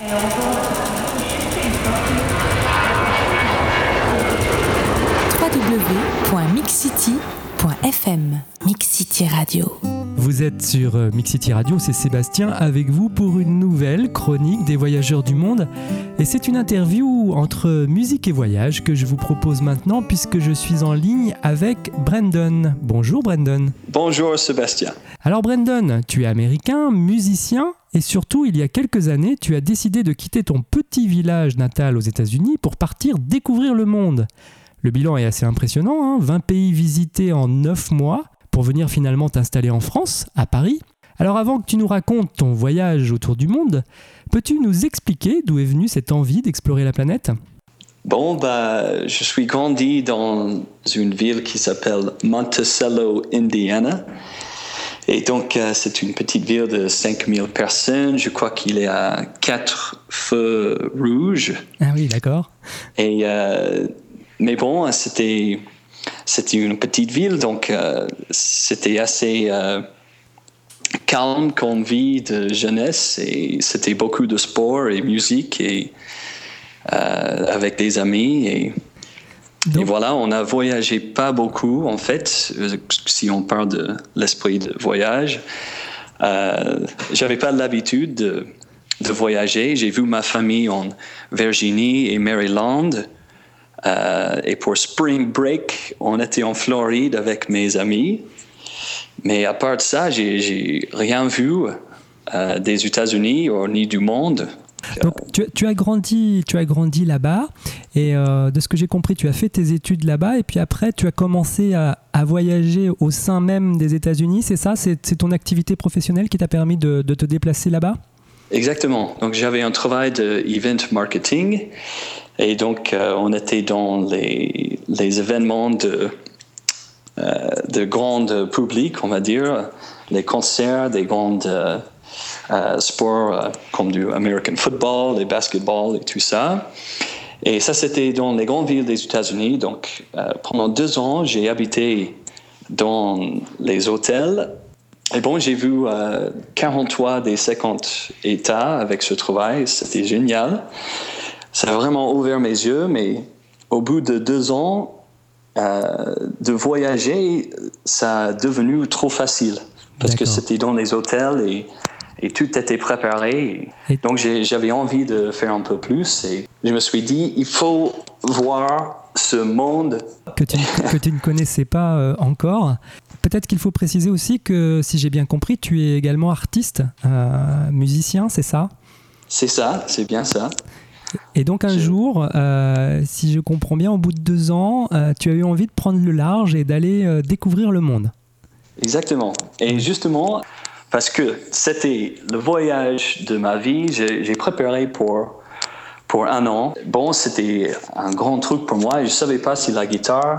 www.mixcity.fm Mixcity Radio. Vous êtes sur euh, Mixcity Radio, c'est Sébastien avec vous pour une nouvelle chronique des voyageurs du monde. Et c'est une interview entre musique et voyage que je vous propose maintenant puisque je suis en ligne avec Brandon. Bonjour Brandon. Bonjour Sébastien. Alors Brandon, tu es américain, musicien et surtout il y a quelques années tu as décidé de quitter ton petit village natal aux États-Unis pour partir découvrir le monde. Le bilan est assez impressionnant, 20 hein. pays visités en 9 mois pour venir finalement t'installer en France, à Paris. Alors avant que tu nous racontes ton voyage autour du monde, peux-tu nous expliquer d'où est venue cette envie d'explorer la planète? Bon, bah, je suis grandi dans une ville qui s'appelle Monticello, Indiana. Et donc, euh, c'est une petite ville de 5000 personnes. Je crois qu'il est à quatre feux rouges. Ah oui, d'accord. Et euh, mais bon, c'était c'était une petite ville, donc euh, c'était assez euh, calme comme vie de jeunesse et c'était beaucoup de sport et musique et euh, avec des amis et, et, voilà, on a voyagé pas beaucoup en fait, si on parle de l'esprit de voyage. J'avais pas l'habitude de, de voyager. J'ai vu ma famille en Virginie et Maryland. Euh, et pour Spring Break, on était en Floride avec mes amis. Mais à part ça, j'ai rien vu euh, des États-Unis ni du monde. Donc, tu, as grandi, grandi là-bas et euh, de ce que j'ai compris, tu as fait tes études là-bas et puis après, tu as commencé à, voyager au sein même des États-Unis. C'est ça? C'est ton activité professionnelle qui t'a permis de te déplacer là-bas? Exactement. Donc, j'avais un travail de event marketing et donc, euh, on était dans les, événements de, euh, de grand public, on va dire, les concerts des grands euh, sports comme du American football, les basketball et tout ça. Et ça, c'était dans les grandes villes des États-Unis. Donc, pendant deux ans, j'ai habité dans les hôtels. Et bon, j'ai vu 43 des 50 États avec ce travail. C'était génial ça a vraiment ouvert mes yeux, mais au bout de deux ans euh, de voyager, ça a devenu trop facile parce que c'était dans les hôtels et, et tout était préparé. donc j'avais envie de faire un peu plus et je me suis dit, il faut voir ce monde que tu, que tu ne connaissais pas euh, encore. Peut-être qu'il faut préciser aussi que, si j'ai bien compris, tu es également artiste, euh, musicien, c'est ça? C'est ça, c'est bien ça. Et donc un jour, euh, si je comprends bien, au bout de deux ans, euh, tu as eu envie de prendre le large et d'aller découvrir le monde. Exactement. Et justement, parce que c'était le voyage de ma vie, j'ai préparé pour, pour un an. Bon, c'était un grand truc pour moi. Je ne savais pas si la guitare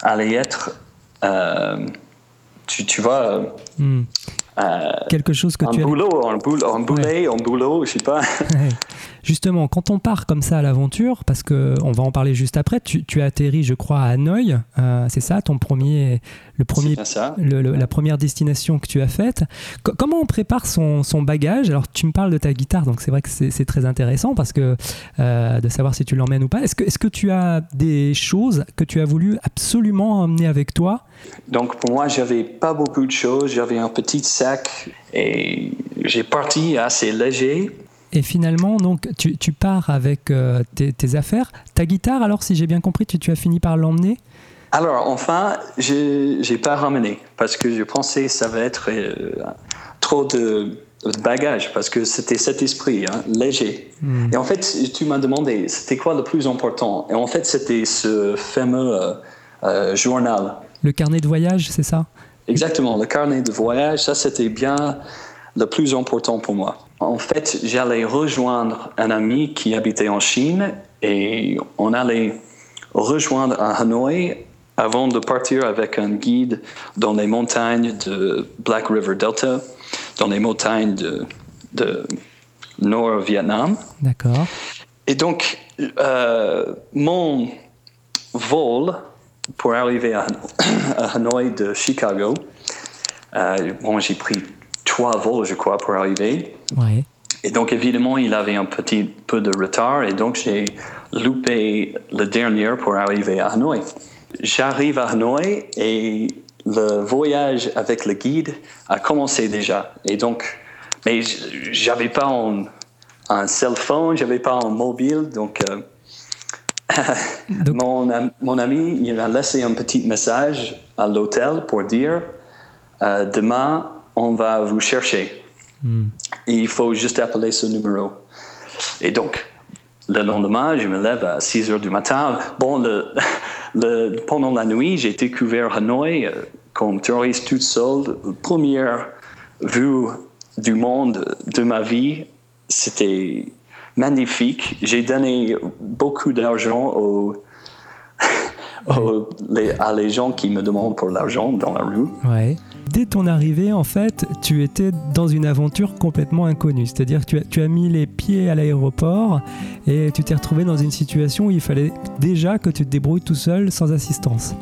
allait être, tu, tu vois, hmm. quelque chose que un tu boulot, un boulot, un boulet, un boulot, je sais pas. Justement, quand on part comme ça à l'aventure, parce qu'on va en parler juste après, tu, as atterri, je crois, à Hanoï, euh, c'est ça, ton premier, le premier, la première destination que tu as faite. comment on prépare son, bagage? Alors, tu me parles de ta guitare, donc c'est vrai que c'est très intéressant parce que euh, de savoir si tu l'emmènes ou pas. Est-ce que, est que tu as des choses que tu as voulu absolument emmener avec toi? Donc, pour moi, j'avais pas beaucoup de choses. J'avais un petit sac et j'ai parti assez léger et finalement, donc, tu, tu pars avec euh, tes, affaires. Ta guitare, alors, si j'ai bien compris, tu, tu as fini par l'emmener? Alors, enfin, je n'ai pas ramené parce que je pensais que ça va être euh, trop de, bagages parce que c'était cet esprit, hein, léger. Hmm. Et en fait, tu m'as demandé, c'était quoi le plus important? Et en fait, c'était ce fameux euh, journal. Le carnet de voyage, c'est ça? Exactement, le carnet de voyage, ça c'était bien le plus important pour moi. En fait, j'allais rejoindre un ami qui habitait en Chine et on allait rejoindre à Hanoï avant de partir avec un guide dans les montagnes de Black River Delta, dans les montagnes de, de Nord-Vietnam. D'accord. Et donc, euh, mon vol pour arriver à, Hanoï de Chicago, euh, bon, j'ai pris trois vols, je crois, pour arriver. Et donc, évidemment, il avait un petit peu de retard et donc j'ai loupé le dernier pour arriver à Hanoï. J'arrive à Hanoï et le voyage avec le guide a commencé déjà. Et donc, mais j'avais pas un, un cell phone, j'avais pas un mobile, donc, euh, mon, mon, ami il a laissé un petit message à l'hôtel pour dire euh, demain on va vous chercher. Hmm. il faut juste appeler ce numéro. Et donc, le lendemain, je me lève à 6 heures du matin. Bon, le, le, pendant la nuit, j'ai découvert Hanoï euh, comme touriste toute seule. Première vue du monde de ma vie, c'était magnifique. J'ai donné beaucoup d'argent aux, à les gens qui me demandent pour l'argent dans la rue. Ouais dès ton arrivée, en fait, tu étais dans une aventure complètement inconnue. C'est-à-dire que tu as, tu as mis les pieds à l'aéroport et tu t'es retrouvé dans une situation où il fallait déjà que tu te débrouilles tout seul sans assistance.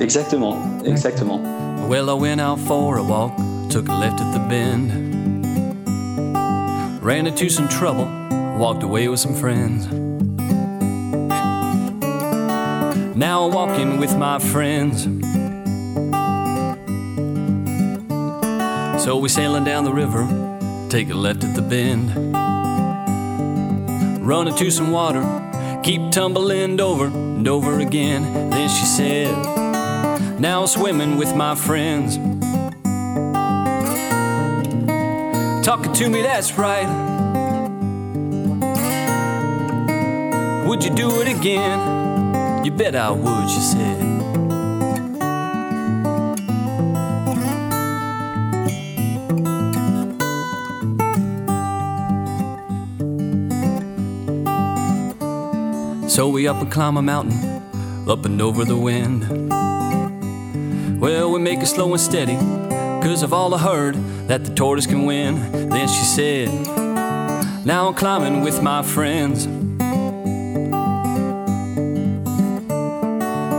Exactement, exactement. Well, I went out for a walk, took a left at the bend. Ran into some trouble, walked away with some friends. Now walking with my friends. So we sailing down the river, take a left at the bend. Run into some water, keep tumbling over and over again. Then she said, Now I'm swimming with my friends. Talking to me, that's right. Would you do it again? You bet I would, she said. So we up and climb a mountain, up and over the wind. Well, we make it slow and steady, cause I've all I heard that the tortoise can win. Then she said, Now I'm climbing with my friends.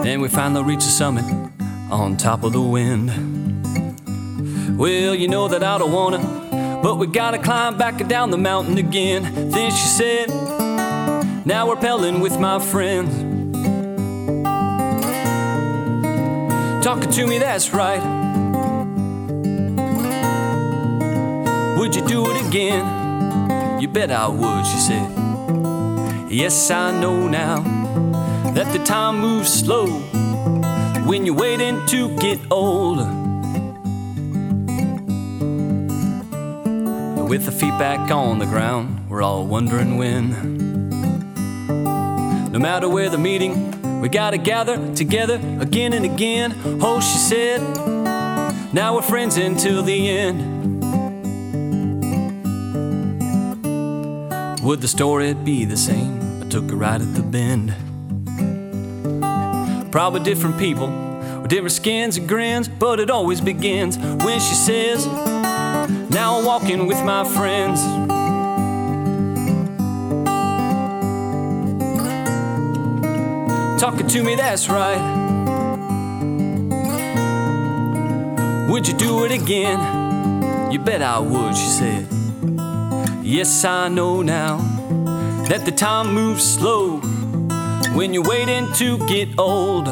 Then we finally reach the summit on top of the wind. Well, you know that I don't wanna, but we gotta climb back down the mountain again. Then she said, now we're pelling with my friends. Talking to me, that's right. Would you do it again? You bet I would, she said. Yes, I know now that the time moves slow when you're waiting to get old. With the feet back on the ground, we're all wondering when. No matter where the meeting, we gotta gather together again and again. Oh, she said, now we're friends until the end. Would the story be the same? I took a ride at the bend. Probably different people with different skins and grins, but it always begins when she says, Now I'm walking with my friends. talking to me, that's right. Would you do it again? You bet I would, she said. Yes, I know now that the time moves slow when you're waiting to get old.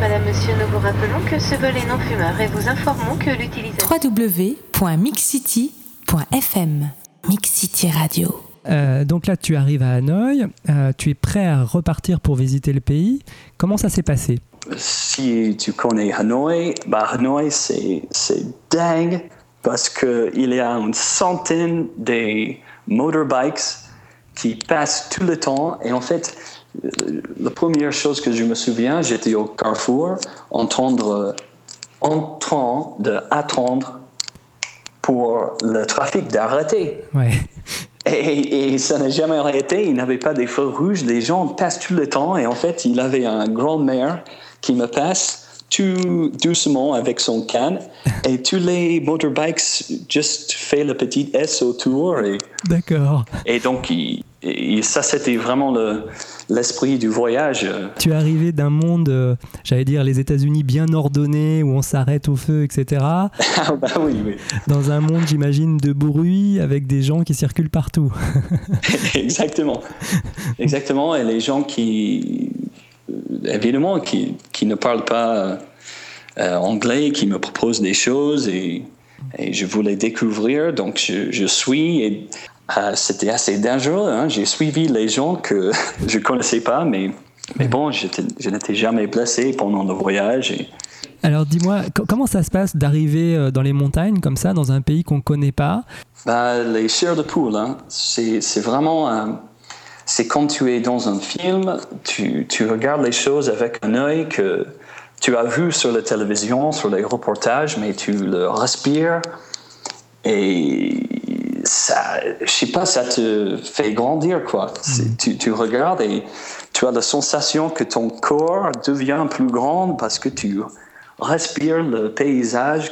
Madame, Monsieur, nous vous rappelons que ce vol est non fumeur et vous informons que l'utilisation www.mixcity.fm Mix City Radio. Euh, donc là, tu arrives à Hanoï, euh, tu es prêt à repartir pour visiter le pays. Comment ça s'est passé? Si tu connais Hanoï, bah Hanoï, c'est dingue parce qu'il y a une centaine de motorbikes qui passent tout le temps. Et en fait, euh, la première chose que je me souviens, j'étais au Carrefour, entendre, en train d'attendre pour le trafic d'arrêter. Et, ça n'a jamais arrêté. Il n'avait pas des feux rouges. Les gens passent tout le temps. Et en fait, il avait un grand-mère qui me passe tout doucement avec son canne. Et tous les motorbikes juste fait le petit S autour. D'accord. Et donc, et ça, c'était vraiment l'esprit du voyage. Tu es arrivé d'un monde, euh, j'allais dire, les États-Unis bien ordonné, où on s'arrête au feu, etc. Ah bah oui, oui. Dans un monde, j'imagine, de bruit, avec des gens qui circulent partout. Exactement. Exactement. Et les gens qui, évidemment, qui, qui ne parlent pas euh, anglais, qui me proposent des choses et, et je voulais découvrir. Donc, je, je suis. Et euh, c'était assez dangereux. Hein. J'ai suivi les gens que je ne connaissais pas, mais, mais bon, je n'étais jamais blessé pendant le voyage. Alors dis-moi, comment ça se passe d'arriver euh, dans les montagnes comme ça, dans un pays qu'on ne connaît pas? Bah, Les chairs de poule, hein. c'est vraiment... c'est quand tu es dans un film, tu, tu, regardes les choses avec un œil que tu as vu sur la télévision, sur les reportages, mais tu le respires et ça, je sais pas, ça te fait grandir, quoi. Mm. Tu, tu, regardes et tu as la sensation que ton corps devient plus grand parce que tu respires le paysage.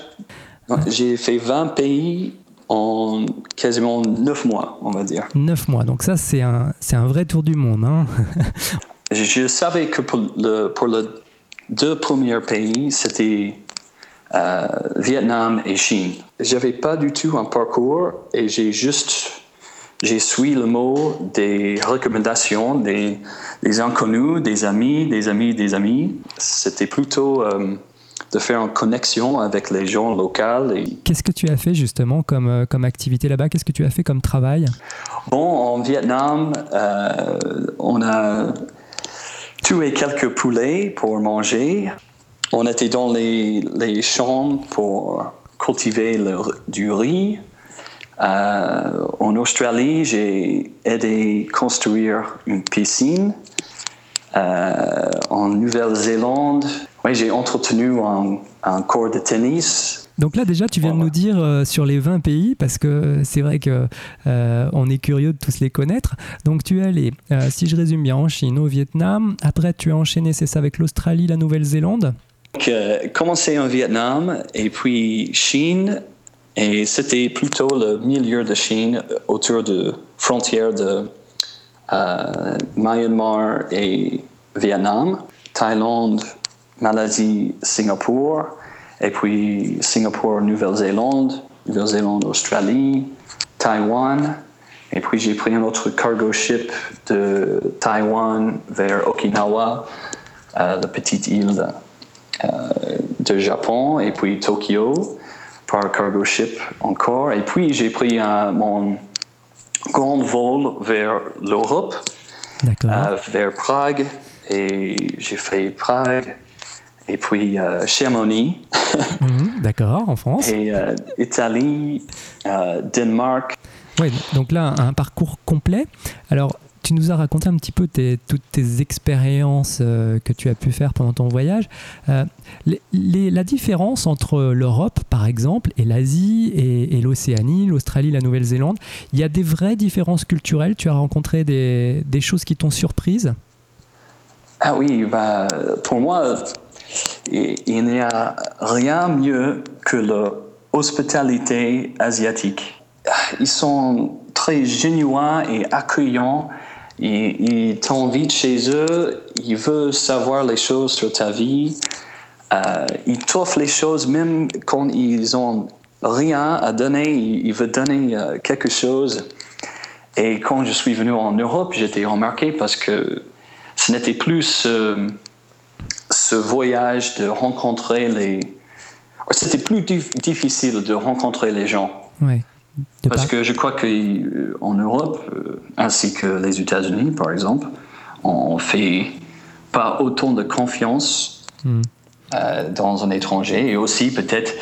J'ai fait 20 pays en quasiment 9 mois, on va dire. 9 mois, donc ça c'est un, c'est un vrai tour du monde. Hein je, savais que pour le, pour le deux premiers pays, c'était euh, Vietnam et Chine. J'avais pas du tout un parcours et j'ai juste j'ai suivi le mot des recommandations des, des, inconnus, des amis, des amis, des amis. C'était plutôt euh, de faire une connexion avec les gens locaux. Et... Qu'est-ce que tu as fait justement comme, euh, comme activité là-bas? Qu'est-ce que tu as fait comme travail? Bon, en Vietnam, on a tué quelques poulets pour manger. On était dans les, les champs pour cultiver le, du riz. Euh, en Australie, j'ai aidé à construire une piscine. Euh, en Nouvelle-Zélande, oui, j'ai entretenu un, un, cours de tennis. Donc là déjà tu viens de nous dire euh, sur les 20 pays parce que c'est vrai que on est curieux de tous les connaître. Donc tu es allé, si je résume bien, en Chine, au Vietnam. Après tu as enchaîné, c'est ça, avec l'Australie, la Nouvelle-Zélande. Donc, euh, commencé en Vietnam et puis Chine. Et c'était plutôt le milieu de Chine autour de frontières de euh, Myanmar et Vietnam, Thaïlande, Malaisie, Singapour, et puis Singapour, Nouvelle-Zélande, Nouvelle-Zélande, Australie, Taïwan. Et puis j'ai pris un autre cargo ship de Taïwan vers Okinawa, euh, la petite île euh, de Japon et puis Tokyo par cargo ship encore. Et puis j'ai pris mon grand vol vers l'Europe, euh, vers Prague. Et j'ai fait Prague, et puis euh, Chamonix. Mhm, d'accord, en France. Et Italie, Danemark. Oui, donc là, un parcours complet. Alors, tu nous as raconté un petit peu toutes tes expériences euh, que tu as pu faire pendant ton voyage. Euh, la différence entre l'Europe, par exemple, et l'Asie, et, l'Océanie, l'Australie, la Nouvelle-Zélande, il y a des vraies différences culturelles? Tu as rencontré des, choses qui t'ont surprise? Ah oui, bah, pour moi, il n'y a rien mieux que l'hospitalité asiatique. Ils sont très genuins et accueillants ils, t'invitent chez eux, ils veulent savoir les choses sur ta vie. Euh, ils t'offrent les choses même quand ils ont rien à donner, ils, veulent donner euh, quelque chose. Et quand je suis venu en Europe, j'étais remarqué parce que ce n'était plus ce, voyage de rencontrer les... C'était plus difficile de rencontrer les gens. Oui. Parce que je crois qu'en Europe, euh, ainsi que les États-Unis, par exemple, on fait pas autant de confiance hmm. euh, dans un étranger. Et aussi, peut-être,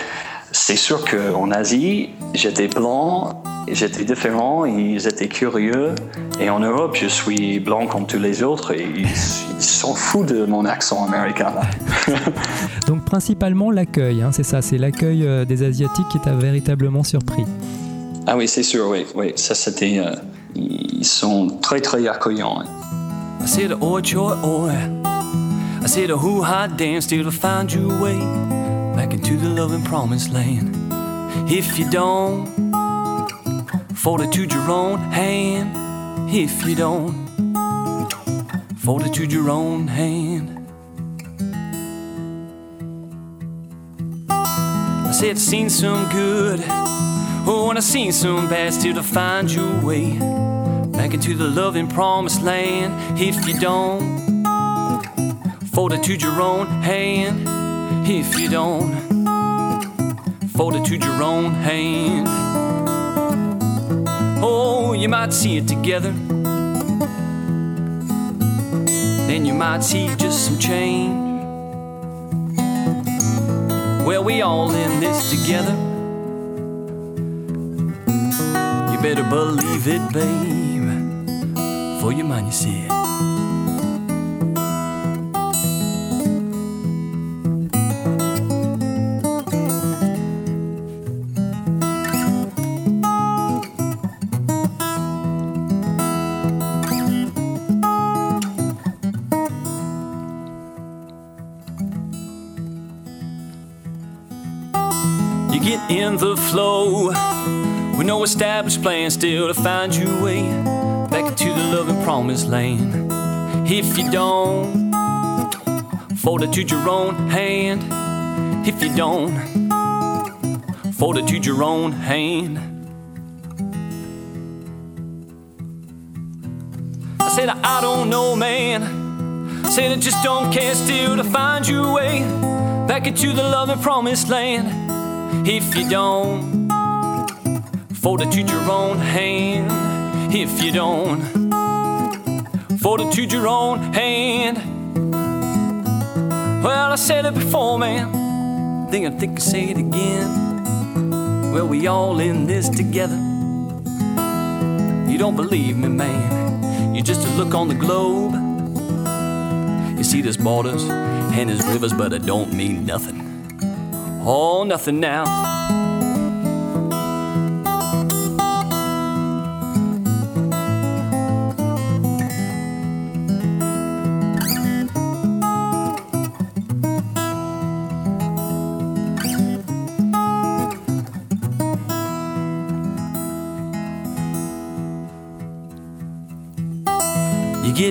c'est sûr qu'en Asie, j'étais blanc, j'étais différent, ils étaient curieux. Et en Europe, je suis blanc comme tous les autres et ils s'en foutent de mon accent américain. Donc, principalement l'accueil, hein, c'est ça, c'est l'accueil euh, des Asiatiques qui t'a véritablement surpris. Ah oui, c'est sûr, oui, oui. Ça, c'était. Euh, ils sont très, très accueillants. I said, oi, choi, oi. I said, a hoo ha dance till I find your way back into the loving promised land. If you don't, fold it to your own hand. if you don't fortitude your own hand. I said seen some good, oh, and I've seen some bad still to find your way back into the loving promised land. If you don't fold it to your own hand, if you don't fold it to your own hand. Oh, you might see it together. Then you might see just some change. Well, we all in this together. Better believe it, babe. For your mind you see it. in the flow with no established plan still to find your way back into the loving promised land. If you don't fold it to your own hand if you don't fold it to your own hand. I said I don't know man. I said I just don't care still to find your way back into the loving promised land. If you don't fortitude your own hand if you don't. Fortitude your own hand. Well i said it before man think i think i say it again. Well we all in this together. You don't believe me man. You just look on the globe. You see there's borders and there's rivers but it don't mean nothing. Oh, nothing now.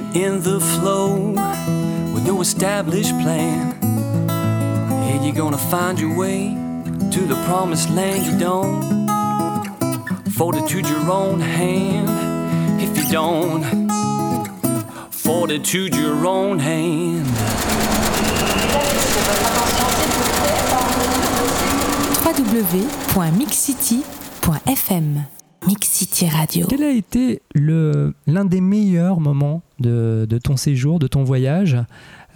Get in the flow with no established plan Yeah, you're gonna find your way to the promised land. You don't fortitude your own hand. If you don't fortitude your own hand. www.mixcity.fm Mix City Radio. Quel a été l'un des meilleurs moments de, de, ton séjour, de ton voyage?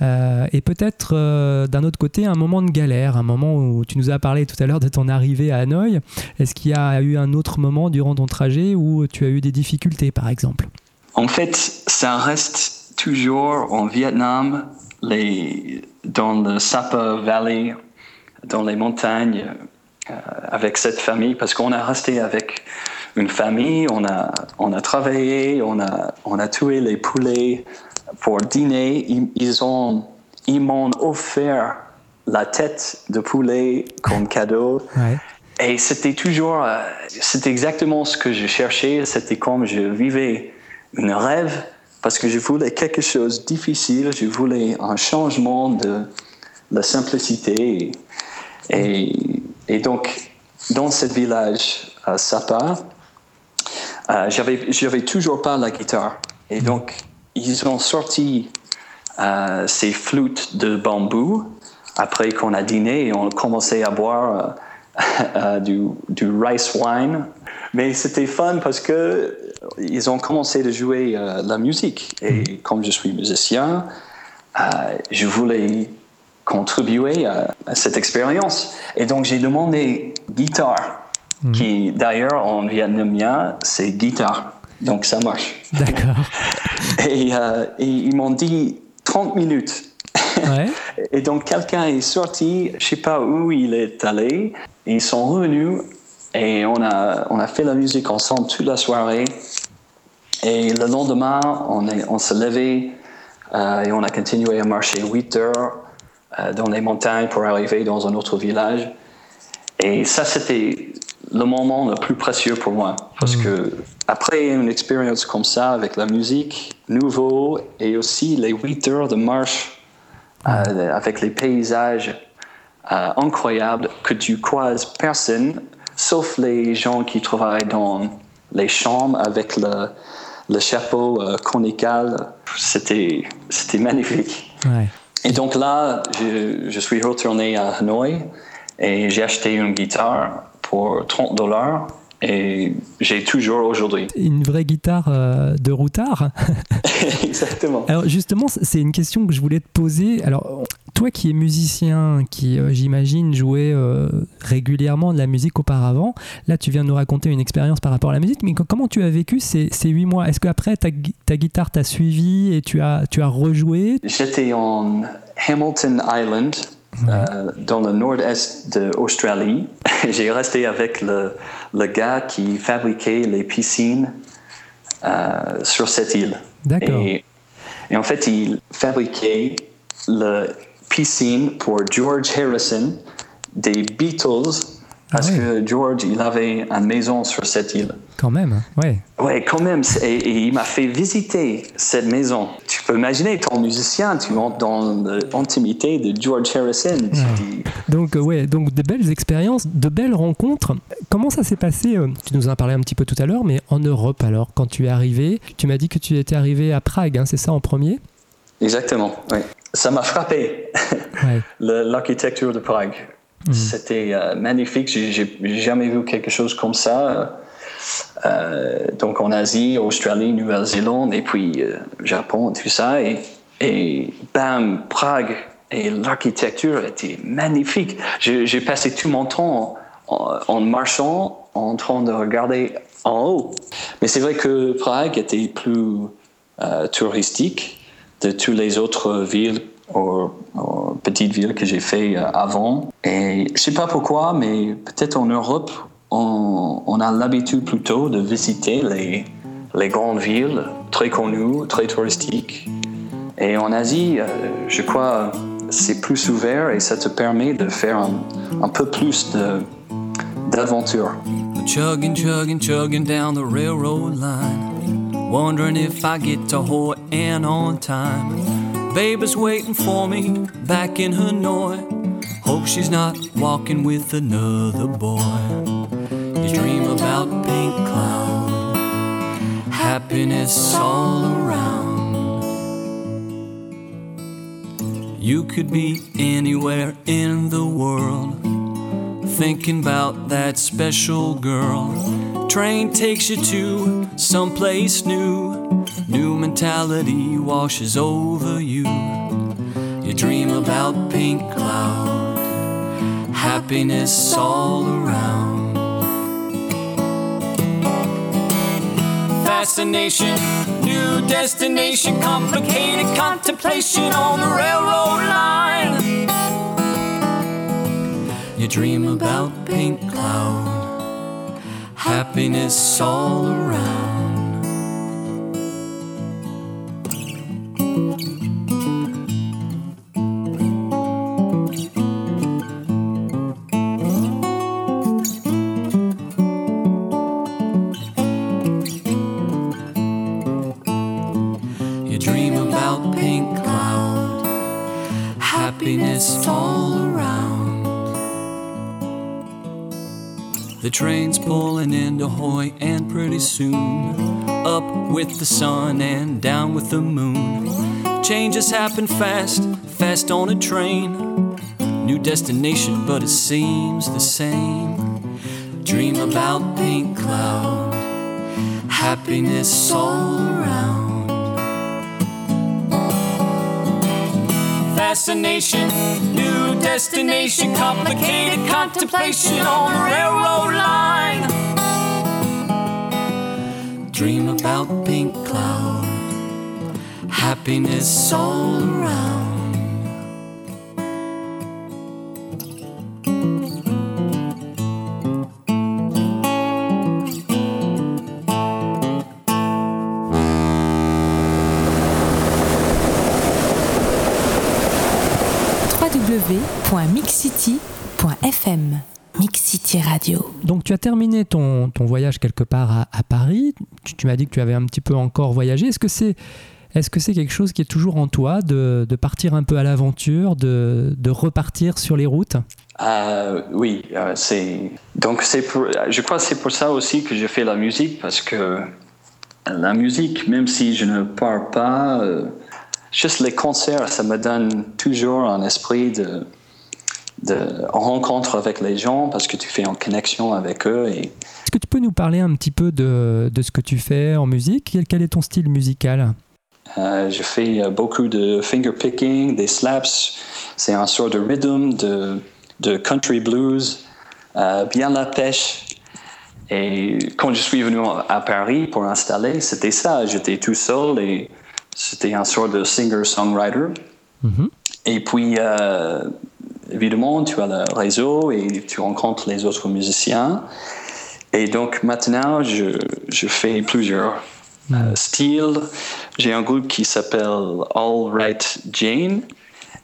Euh, et peut-être euh, d'un autre côté un moment de galère, un moment où tu nous as parlé tout à l'heure de ton arrivée à Hanoï. Est-ce qu'il y a eu un autre moment durant ton trajet où tu as eu des difficultés par exemple? En fait, ça reste toujours en Vietnam, les, dans le Sapa Valley, dans les montagnes, euh, avec cette famille, parce qu'on a resté avec une famille, on a, on a travaillé, on a, on a tué les poulets pour dîner, ils, ont, ils m'ont offert la tête de poulet comme cadeau. Et c'était toujours, euh, c'était exactement ce que je cherchais. C'était comme je vivais un rêve parce que je voulais quelque chose de difficile. Je voulais un changement de la simplicité. Et, et donc, dans ce village à Sapa, euh, j'avais, j'avais toujours pas la guitare. Et donc, ils ont sorti euh, ces flûtes de bambou après qu'on a dîné et on a commencé à boire euh, du, du, rice wine. Mais c'était fun parce que ils ont commencé à jouer la musique. Et mm-hmm. comme je suis musicien, je voulais contribuer à, cette expérience. Et donc j'ai demandé guitare, mm-hmm. qui d'ailleurs en vietnamien c'est guitare. Donc ça marche. D'accord. Euh, et, ils m'ont dit 30 minutes. Ouais. et donc quelqu'un est sorti, je sais pas où il est allé, ils sont revenus et on a, on a fait la musique ensemble toute la soirée. Et le lendemain, on, est, on s'est levé euh, et on a continué à marcher 8 heures euh, dans les montagnes pour arriver dans un autre village. Et ça, c'était le moment le plus précieux pour moi. Parce mm. que après une expérience comme ça avec la musique nouveau et aussi les 8 heures de marche euh, avec les paysages euh, incroyables que tu croises personne sauf les gens qui travaillent dans les chambres avec le, le chapeau euh, conical. C'était, c'était magnifique. Et donc là, je, je suis retourné à Hanoï et j'ai acheté une guitare pour 30 dollars et j'ai toujours aujourd'hui. Une vraie guitare euh, de routard Exactement. Alors justement, c'est une question que je voulais te poser. Alors, toi qui es musicien, qui euh, j'imagine jouait euh, régulièrement de la musique auparavant, là tu viens de nous raconter une expérience par rapport à la musique, mais comment tu as vécu ces, huit mois? Est-ce qu'après ta, ta guitare t'a suivi et tu as, tu as rejoué? J'étais en Hamilton Island euh, dans le nord-est d'Australie. J'ai resté avec le, le, gars qui fabriquait les piscines euh, sur cette île. D'accord. Et, et, en fait, il fabriquait la piscine pour George Harrison des Beatles parce ah que George, il avait une maison sur cette île. Quand même, ouais. Ouais, quand même. Et, il m'a fait visiter cette maison. Tu peux imaginer, ton musicien, tu entres dans l'intimité de George Harrison. Donc, euh, ouais, donc de belles expériences, de belles rencontres. Comment ça s'est passé euh, Tu nous en as parlé un petit peu tout à l'heure, mais en Europe alors, quand tu es arrivé, tu m'as dit que tu étais arrivé à Prague, hein, c'est ça en premier? Exactement, oui. Ça m'a frappé, ouais. l'architecture de Prague. Mhm. C'était euh, magnifique. J'ai jamais vu quelque chose comme ça. Euh, donc en Asie, Australie, Nouvelle-Zélande et puis euh, Japon, tout ça. Et, bam, Prague. Et l'architecture était magnifique. J'ai passé tout mon temps en, marchant, en train de regarder en haut. Mais c'est vrai que Prague était plus touristique de toutes les autres villes aux, petites villes que j'ai fait euh, avant. Et je sais pas pourquoi, mais peut-être en Europe, on, on a l'habitude plutôt de visiter les, les grandes villes très connues, très touristiques. Et en Asie, euh, je crois, c'est plus ouvert et ça te permet de faire un, un peu plus d'aventure. Chugging, chugging, chugging down the railroad line. Wondering if I get to Hawaii on time. Baby's waiting for me back in Hanoi. Hope she's not walking with another boy. You dream about pink cloud, happiness all around. You could be anywhere in the world, thinking about that special girl. Train takes you to someplace new New mentality washes over you. You dream about pink cloud, happiness all around. Fascination, new destination, complicated contemplation on the railroad line. You dream about pink cloud, happiness all around. The train's pulling into Hoy, and pretty soon, up with the sun and down with the moon. Changes happen fast, fast on a train. New destination, but it seems the same. Dream about pink cloud, happiness all around. Fascination, new destination, complicated contemplation on the railroad line. Dream about pink cloud, happiness all around. www.mixcity.fm Mix City Radio. Donc tu as terminé ton, ton voyage quelque part à, à Paris. Tu, tu m'as dit que tu avais un petit peu encore voyagé. Est-ce que c'est est-ce que c'est quelque chose qui est toujours en toi de, de partir un peu à l'aventure, de, de, repartir sur les routes? Euh, Oui, euh, c'est donc c'est je crois que c'est pour ça aussi que je fais la musique parce que la musique, même si je ne parle pas, euh, juste les concerts, ça me donne toujours un esprit de, de rencontre avec les gens parce que tu fais en connexion avec eux. Et... Est-ce que tu peux nous parler un petit peu de, de ce que tu fais en musique? Quel, quel est ton style musical? Euh, je fais euh, beaucoup de finger picking, des slaps. C'est un sort de rhythm, de, de country blues, euh, bien la pêche. Et quand je suis venu à Paris pour installer, c'était ça. J'étais tout seul et c'était un sort de singer-songwriter. Mm-hmm. Et puis, euh, évidemment, tu as le réseau et tu rencontres les autres musiciens. Et donc maintenant, je, je fais plusieurs euh, styles. J'ai un groupe qui s'appelle All Right Jane.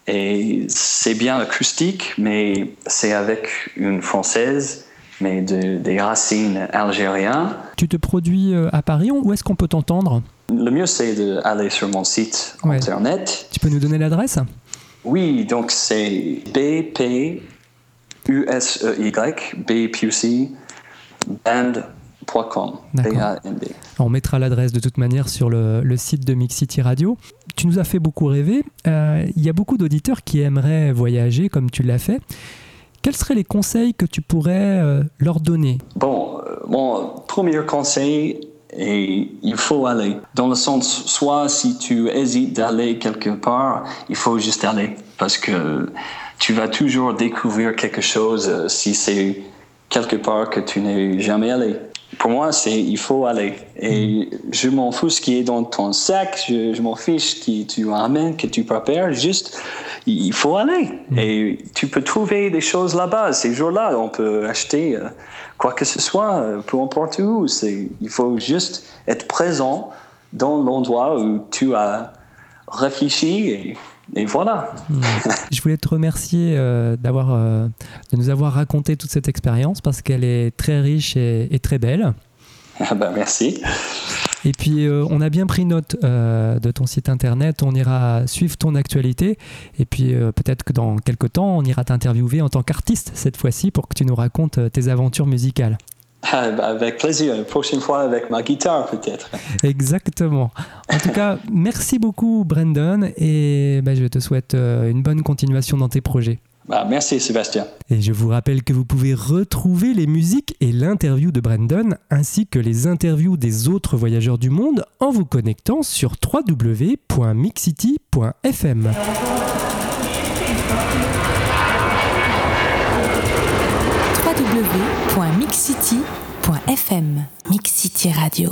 Et c'est bien acoustique, mais c'est avec une française, mais de, des racines algériennes. Tu te produis euh, à Paris Où est-ce qu'on peut t'entendre? Le mieux, c'est d'aller sur mon site ouais. internet. Tu peux nous donner l'adresse? Oui, donc c'est B-P-U-S-E-Y, B-P-U-C, band on mettra l'adresse de toute manière sur le, le, site de Mix City Radio. Tu nous as fait beaucoup rêver. Euh, il y a beaucoup d'auditeurs qui aimeraient voyager comme tu l'as fait. Quels seraient les conseils que tu pourrais euh, leur donner? Bon, euh, mon premier conseil est il faut aller. Dans le sens, soit si tu hésites d'aller quelque part, il faut juste aller. Parce que tu vas toujours découvrir quelque chose si c'est quelque part que tu n'es jamais allé pour moi, c'est il faut aller. Et je m'en fous ce qui est dans ton sac, je, je m'en fiche qui tu amènes, que tu prépares, juste il faut aller. Mm. Et tu peux trouver des choses là-bas. Ces jours-là, on peut acheter euh, quoi que ce soit, euh, peu importe où. Il faut juste être présent dans l'endroit où tu as réfléchi et et voilà. Je voulais te remercier euh, d'avoir, euh, de nous avoir raconté toute cette expérience parce qu'elle est très riche et, et très belle. Ah bah merci. Et puis, euh, on a bien pris note de ton site internet. On ira suivre ton actualité. Et puis, peut-être que dans quelques temps, on ira t'interviewer en tant qu'artiste cette fois-ci pour que tu nous racontes tes aventures musicales. Avec plaisir. Une prochaine fois avec ma guitare, peut-être. Exactement. En tout cas, merci beaucoup, Brandon. Et bah, je te souhaite une bonne continuation dans tes projets. Bah, merci Sébastien. Et je vous rappelle que vous pouvez retrouver les musiques et l'interview de Brandon ainsi que les interviews des autres voyageurs du monde en vous connectant sur www.mixcity.fm. www.mixcity.fm Mix City Radio